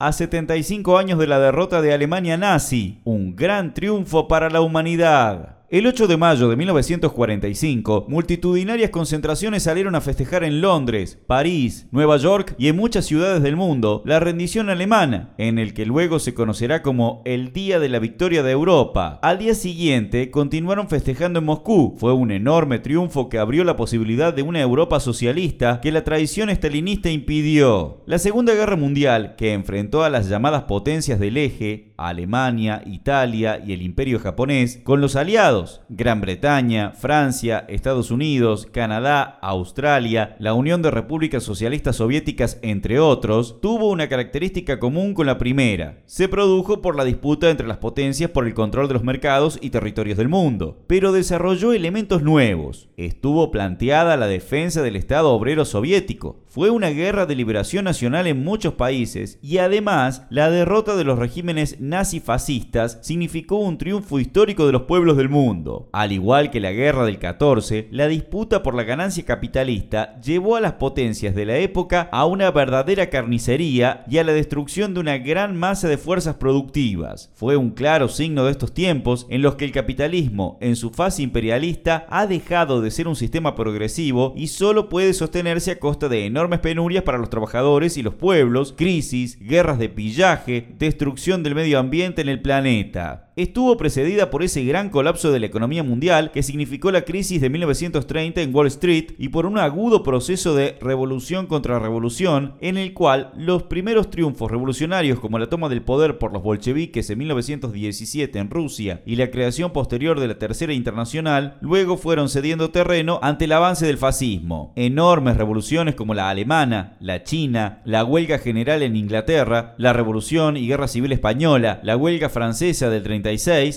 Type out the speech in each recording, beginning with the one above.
a 75 años de la derrota de Alemania nazi, un gran triunfo para la humanidad. El 8 de mayo de 1945, multitudinarias concentraciones salieron a festejar en Londres, París, Nueva York y en muchas ciudades del mundo la rendición alemana, en el que luego se conocerá como el Día de la Victoria de Europa. Al día siguiente, continuaron festejando en Moscú. Fue un enorme triunfo que abrió la posibilidad de una Europa socialista que la tradición estalinista impidió. La Segunda Guerra Mundial, que enfrentó a las llamadas potencias del eje, Alemania, Italia y el Imperio japonés, con los aliados, Gran Bretaña, Francia, Estados Unidos, Canadá, Australia, la Unión de Repúblicas Socialistas Soviéticas, entre otros, tuvo una característica común con la primera. Se produjo por la disputa entre las potencias por el control de los mercados y territorios del mundo, pero desarrolló elementos nuevos. Estuvo planteada la defensa del Estado obrero soviético. Fue una guerra de liberación nacional en muchos países y además la derrota de los regímenes nazi-fascistas significó un triunfo histórico de los pueblos del mundo. Al igual que la guerra del 14, la disputa por la ganancia capitalista llevó a las potencias de la época a una verdadera carnicería y a la destrucción de una gran masa de fuerzas productivas. Fue un claro signo de estos tiempos en los que el capitalismo, en su fase imperialista, ha dejado de ser un sistema progresivo y solo puede sostenerse a costa de enormes penurias para los trabajadores y los pueblos, crisis, guerras de pillaje, destrucción del medio ambiente en el planeta estuvo precedida por ese gran colapso de la economía mundial que significó la crisis de 1930 en Wall Street y por un agudo proceso de revolución contra revolución en el cual los primeros triunfos revolucionarios como la toma del poder por los bolcheviques en 1917 en Rusia y la creación posterior de la Tercera Internacional luego fueron cediendo terreno ante el avance del fascismo. Enormes revoluciones como la alemana, la china, la huelga general en Inglaterra, la revolución y guerra civil española, la huelga francesa del 30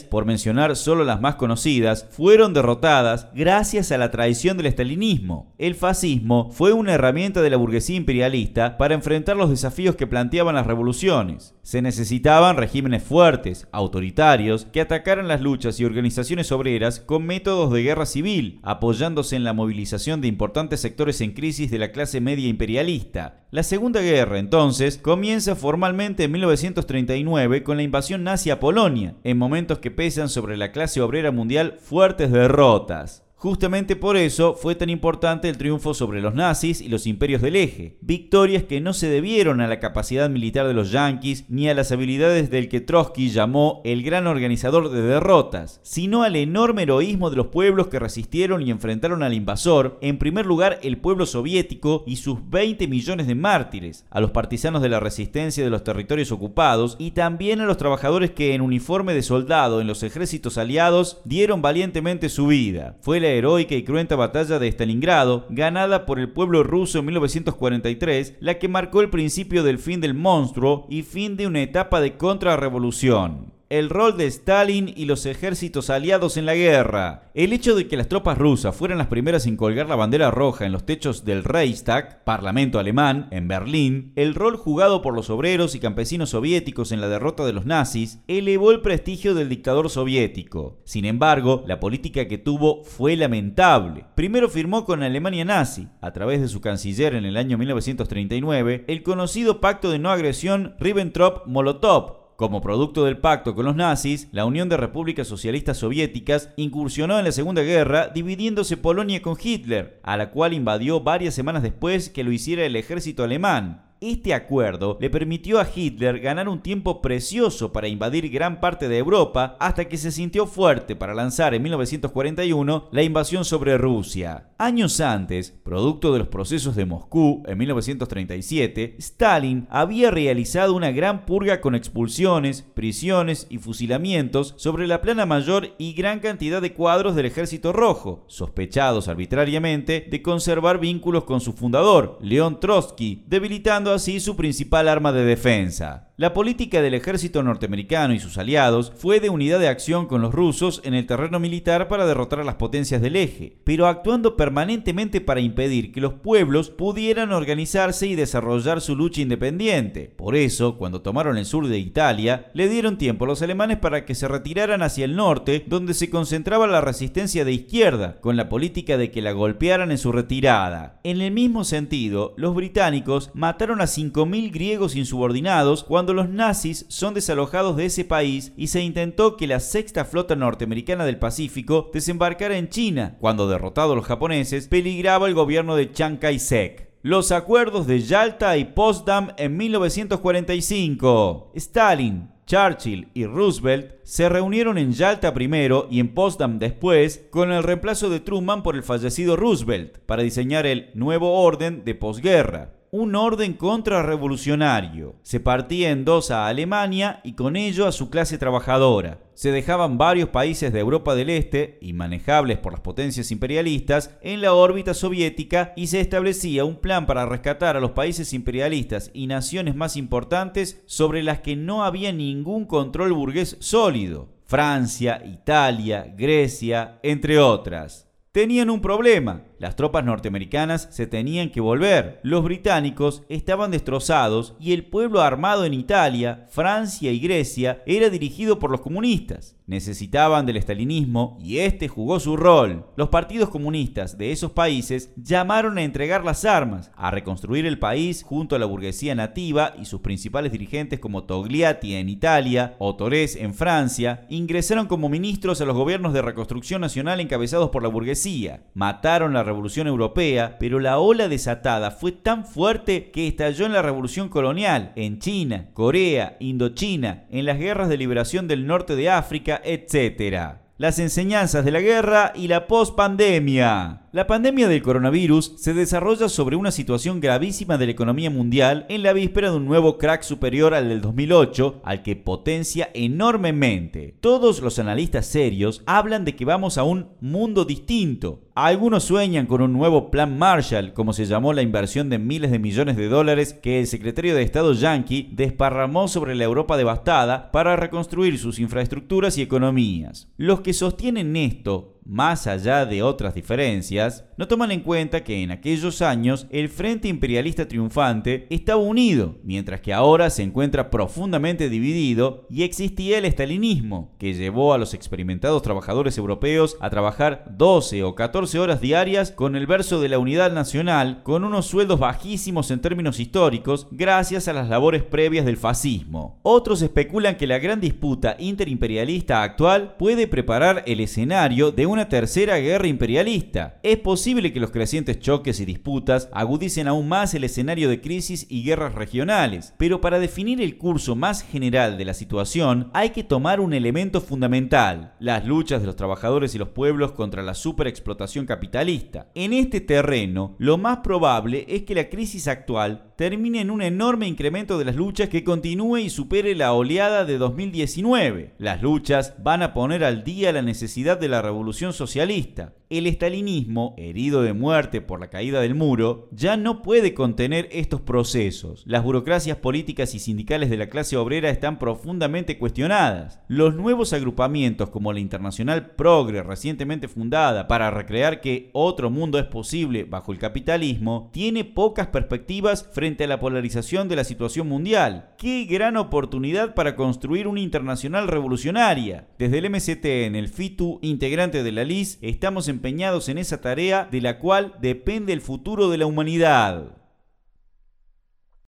por mencionar solo las más conocidas, fueron derrotadas gracias a la traición del estalinismo. El fascismo fue una herramienta de la burguesía imperialista para enfrentar los desafíos que planteaban las revoluciones. Se necesitaban regímenes fuertes, autoritarios, que atacaran las luchas y organizaciones obreras con métodos de guerra civil, apoyándose en la movilización de importantes sectores en crisis de la clase media imperialista. La Segunda Guerra, entonces, comienza formalmente en 1939 con la invasión nazi a Polonia, en momentos que pesan sobre la clase obrera mundial fuertes derrotas. Justamente por eso fue tan importante el triunfo sobre los nazis y los imperios del eje, victorias que no se debieron a la capacidad militar de los yanquis ni a las habilidades del que Trotsky llamó el gran organizador de derrotas, sino al enorme heroísmo de los pueblos que resistieron y enfrentaron al invasor, en primer lugar el pueblo soviético y sus 20 millones de mártires, a los partisanos de la resistencia de los territorios ocupados y también a los trabajadores que en uniforme de soldado en los ejércitos aliados dieron valientemente su vida. Fue heroica y cruenta batalla de Stalingrado, ganada por el pueblo ruso en 1943, la que marcó el principio del fin del monstruo y fin de una etapa de contrarrevolución el rol de Stalin y los ejércitos aliados en la guerra. El hecho de que las tropas rusas fueran las primeras en colgar la bandera roja en los techos del Reichstag, parlamento alemán, en Berlín, el rol jugado por los obreros y campesinos soviéticos en la derrota de los nazis, elevó el prestigio del dictador soviético. Sin embargo, la política que tuvo fue lamentable. Primero firmó con Alemania nazi, a través de su canciller en el año 1939, el conocido pacto de no agresión Ribbentrop-Molotov, como producto del pacto con los nazis, la Unión de Repúblicas Socialistas Soviéticas incursionó en la Segunda Guerra dividiéndose Polonia con Hitler, a la cual invadió varias semanas después que lo hiciera el ejército alemán. Este acuerdo le permitió a Hitler ganar un tiempo precioso para invadir gran parte de Europa hasta que se sintió fuerte para lanzar en 1941 la invasión sobre Rusia. Años antes, producto de los procesos de Moscú en 1937, Stalin había realizado una gran purga con expulsiones, prisiones y fusilamientos sobre la plana mayor y gran cantidad de cuadros del Ejército Rojo, sospechados arbitrariamente de conservar vínculos con su fundador, León Trotsky, debilitando así su principal arma de defensa. La política del ejército norteamericano y sus aliados fue de unidad de acción con los rusos en el terreno militar para derrotar a las potencias del eje, pero actuando permanentemente para impedir que los pueblos pudieran organizarse y desarrollar su lucha independiente. Por eso, cuando tomaron el sur de Italia, le dieron tiempo a los alemanes para que se retiraran hacia el norte, donde se concentraba la resistencia de izquierda, con la política de que la golpearan en su retirada. En el mismo sentido, los británicos mataron a 5.000 griegos insubordinados cuando los nazis son desalojados de ese país y se intentó que la sexta flota norteamericana del Pacífico desembarcara en China, cuando derrotados los japoneses, peligraba el gobierno de Chiang Kai-shek los acuerdos de Yalta y Potsdam en 1945. Stalin, Churchill y Roosevelt se reunieron en Yalta primero y en Potsdam después con el reemplazo de Truman por el fallecido Roosevelt para diseñar el nuevo orden de posguerra un orden contrarrevolucionario. Se partía en dos a Alemania y con ello a su clase trabajadora. Se dejaban varios países de Europa del Este, inmanejables por las potencias imperialistas, en la órbita soviética y se establecía un plan para rescatar a los países imperialistas y naciones más importantes sobre las que no había ningún control burgués sólido. Francia, Italia, Grecia, entre otras. Tenían un problema las tropas norteamericanas se tenían que volver. Los británicos estaban destrozados y el pueblo armado en Italia, Francia y Grecia era dirigido por los comunistas. Necesitaban del estalinismo y este jugó su rol. Los partidos comunistas de esos países llamaron a entregar las armas, a reconstruir el país junto a la burguesía nativa y sus principales dirigentes como Togliatti en Italia o Torres en Francia, ingresaron como ministros a los gobiernos de reconstrucción nacional encabezados por la burguesía. Mataron la Revolución Europea, pero la ola desatada fue tan fuerte que estalló en la Revolución Colonial, en China, Corea, Indochina, en las guerras de liberación del norte de África, etc. Las enseñanzas de la guerra y la post-pandemia. La pandemia del coronavirus se desarrolla sobre una situación gravísima de la economía mundial en la víspera de un nuevo crack superior al del 2008, al que potencia enormemente. Todos los analistas serios hablan de que vamos a un mundo distinto. Algunos sueñan con un nuevo plan Marshall, como se llamó la inversión de miles de millones de dólares que el secretario de Estado Yankee desparramó sobre la Europa devastada para reconstruir sus infraestructuras y economías. Los que sostienen esto más allá de otras diferencias, no toman en cuenta que en aquellos años el Frente Imperialista Triunfante estaba unido, mientras que ahora se encuentra profundamente dividido y existía el estalinismo, que llevó a los experimentados trabajadores europeos a trabajar 12 o 14 horas diarias con el verso de la unidad nacional, con unos sueldos bajísimos en términos históricos, gracias a las labores previas del fascismo. Otros especulan que la gran disputa interimperialista actual puede preparar el escenario de una tercera guerra imperialista. Es posible que los crecientes choques y disputas agudicen aún más el escenario de crisis y guerras regionales, pero para definir el curso más general de la situación hay que tomar un elemento fundamental, las luchas de los trabajadores y los pueblos contra la superexplotación capitalista. En este terreno, lo más probable es que la crisis actual termine en un enorme incremento de las luchas que continúe y supere la oleada de 2019. Las luchas van a poner al día la necesidad de la revolución socialista. El estalinismo, herido de muerte por la caída del muro, ya no puede contener estos procesos. Las burocracias políticas y sindicales de la clase obrera están profundamente cuestionadas. Los nuevos agrupamientos como la Internacional Progre recientemente fundada para recrear que otro mundo es posible bajo el capitalismo, tiene pocas perspectivas frente a la polarización de la situación mundial. ¡Qué gran oportunidad para construir una internacional revolucionaria! Desde el MCT en el FITU, integrante de la LIS, estamos empeñados en esa tarea de la cual depende el futuro de la humanidad.